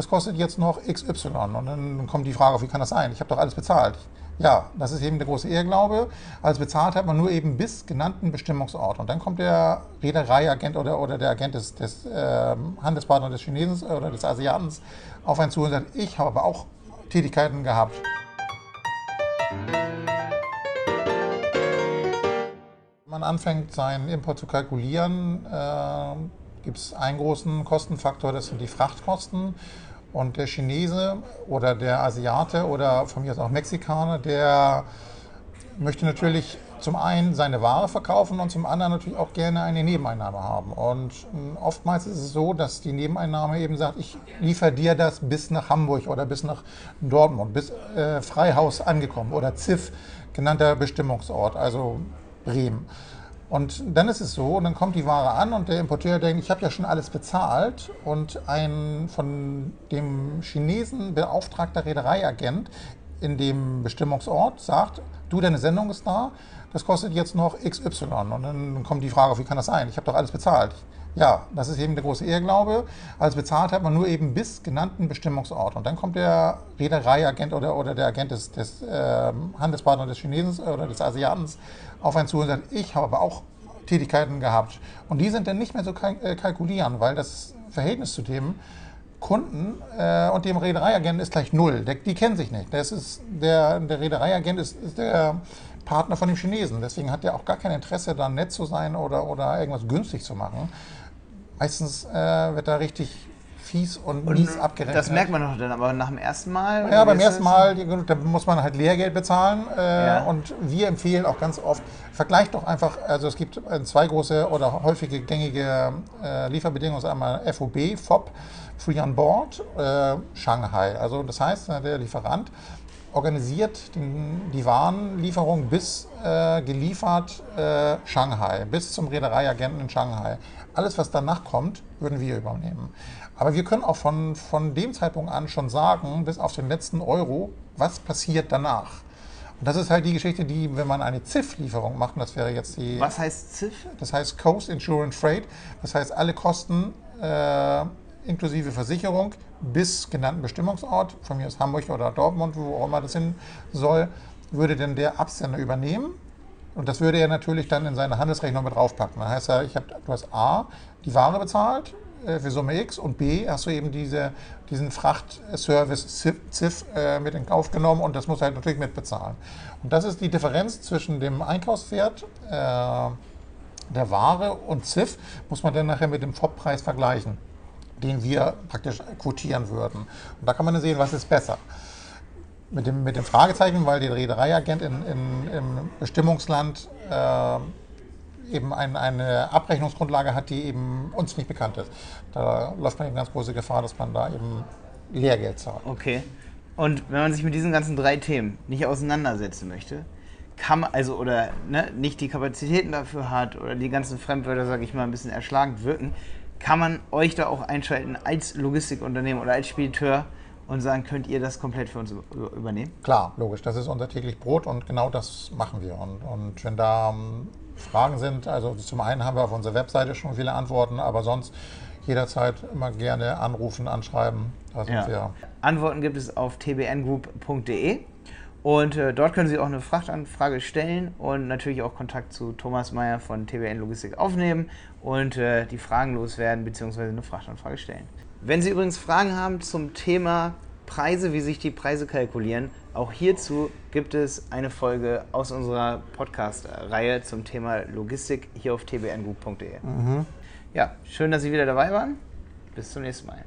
das kostet jetzt noch XY. Und dann kommt die Frage, wie kann das sein? Ich habe doch alles bezahlt. Ja, das ist eben der große Irrglaube. Alles bezahlt hat man nur eben bis genannten Bestimmungsort. Und dann kommt der Reedereiagent oder, oder der Agent des, des äh, Handelspartners des Chinesen oder des Asiatens auf einen zu und sagt, ich habe aber auch Tätigkeiten gehabt. Wenn man anfängt, seinen Import zu kalkulieren, äh, gibt es einen großen Kostenfaktor, das sind die Frachtkosten. Und der Chinese oder der Asiate oder von mir aus auch Mexikaner, der möchte natürlich zum einen seine Ware verkaufen und zum anderen natürlich auch gerne eine Nebeneinnahme haben. Und hm, oftmals ist es so, dass die Nebeneinnahme eben sagt, ich liefere dir das bis nach Hamburg oder bis nach Dortmund, bis äh, Freihaus angekommen oder ZIF, genannter Bestimmungsort, also Bremen. Und dann ist es so, und dann kommt die Ware an und der Importeur denkt, ich habe ja schon alles bezahlt und ein von dem Chinesen beauftragter Reedereiagent in dem Bestimmungsort sagt, du, deine Sendung ist da, das kostet jetzt noch XY. Und dann kommt die Frage, wie kann das sein? Ich habe doch alles bezahlt. Ja, das ist eben der große Irrglaube. Alles bezahlt hat man nur eben bis genannten Bestimmungsort. Und dann kommt der Reedereiagent oder, oder der Agent des, des äh, Handelspartners des Chinesen oder des Asiatens auf einen zu und sagt, ich habe aber auch Tätigkeiten gehabt. Und die sind dann nicht mehr so äh, kalkulieren, weil das Verhältnis zu dem Kunden äh, und dem Reedereiagenten ist gleich null. Der, die kennen sich nicht. Das ist der, der Reedereiagent ist, ist der Partner von dem Chinesen. Deswegen hat er auch gar kein Interesse, da nett zu sein oder, oder irgendwas günstig zu machen. Meistens äh, wird da richtig fies und, und mies abgerechnet. Das merkt man doch dann aber nach dem ersten Mal? Ja, beim ersten Mal, da muss man halt Lehrgeld bezahlen. Äh, ja. Und wir empfehlen auch ganz oft, vergleicht doch einfach, also es gibt äh, zwei große oder häufige gängige äh, Lieferbedingungen, einmal FOB, FOB, Free on Board, äh, Shanghai. Also das heißt, der Lieferant organisiert den, die Warenlieferung bis äh, geliefert äh, Shanghai, bis zum Reedereiagenten in Shanghai. Alles, was danach kommt, würden wir übernehmen. Aber wir können auch von, von dem Zeitpunkt an schon sagen, bis auf den letzten Euro, was passiert danach. Und das ist halt die Geschichte, die, wenn man eine ZIF-Lieferung macht, das wäre jetzt die. Was heißt ZIF? Das heißt Coast Insurance Freight. Das heißt, alle Kosten äh, inklusive Versicherung bis genannten Bestimmungsort, von mir aus Hamburg oder Dortmund, wo auch immer das hin soll, würde denn der Absender übernehmen. Und das würde er natürlich dann in seine Handelsrechnung mit draufpacken. Dann heißt er, ich hab, du hast A, die Ware bezahlt äh, für Summe X und B, hast du eben diese, diesen Frachtservice ZIF äh, mit in Kauf genommen und das muss er halt natürlich mitbezahlen. Und das ist die Differenz zwischen dem Einkaufswert äh, der Ware und ZIF, muss man dann nachher mit dem FOB-Preis vergleichen den wir praktisch quotieren würden. Und da kann man dann sehen, was ist besser. Mit dem, mit dem Fragezeichen, weil der Reedereiagent in, in, im Bestimmungsland äh, eben ein, eine Abrechnungsgrundlage hat, die eben uns nicht bekannt ist. Da läuft man eben ganz große Gefahr, dass man da eben Lehrgeld zahlt. Okay. Und wenn man sich mit diesen ganzen drei Themen nicht auseinandersetzen möchte, kann also oder ne, nicht die Kapazitäten dafür hat oder die ganzen Fremdwörter, sage ich mal, ein bisschen erschlagend wirken, kann man euch da auch einschalten als Logistikunternehmen oder als Spediteur und sagen, könnt ihr das komplett für uns übernehmen? Klar, logisch. Das ist unser täglich Brot und genau das machen wir. Und, und wenn da um, Fragen sind, also zum einen haben wir auf unserer Webseite schon viele Antworten, aber sonst jederzeit immer gerne anrufen, anschreiben. Ja. Antworten gibt es auf tbngroup.de. Und äh, dort können Sie auch eine Frachtanfrage stellen und natürlich auch Kontakt zu Thomas Meyer von TBN Logistik aufnehmen und äh, die Fragen loswerden bzw. eine Frachtanfrage stellen. Wenn Sie übrigens Fragen haben zum Thema Preise, wie sich die Preise kalkulieren, auch hierzu gibt es eine Folge aus unserer Podcast-Reihe zum Thema Logistik hier auf tbngroup.de. Mhm. Ja, schön, dass Sie wieder dabei waren. Bis zum nächsten Mal.